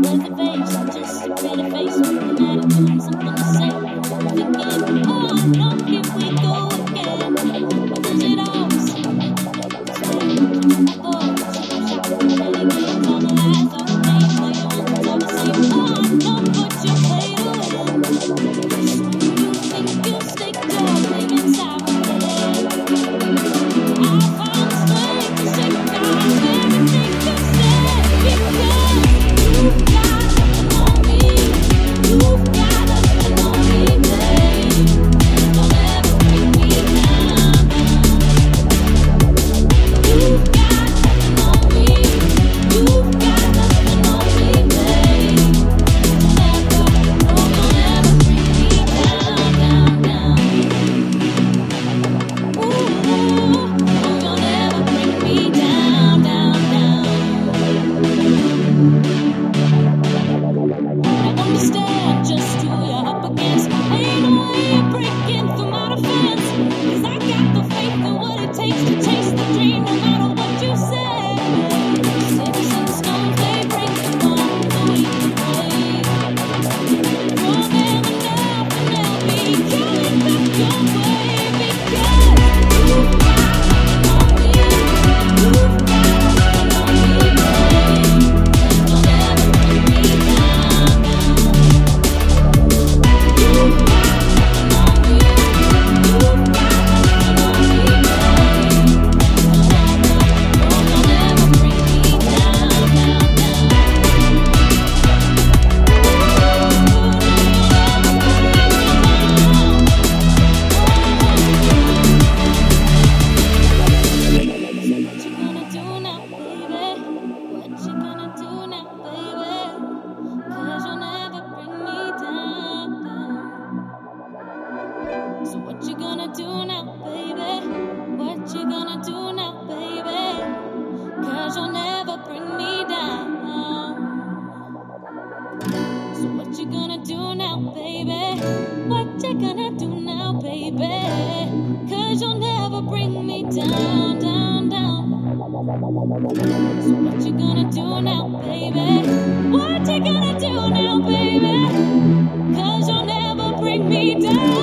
Better face, just better. So what you gonna do now, baby? What you gonna do now, baby? Cause you'll never bring me down. So what you gonna do now, baby? What you gonna do now, baby? Cause you'll never bring me down, down, down. So what you gonna do now, baby? What you gonna do now, baby? Cause you'll never bring me down.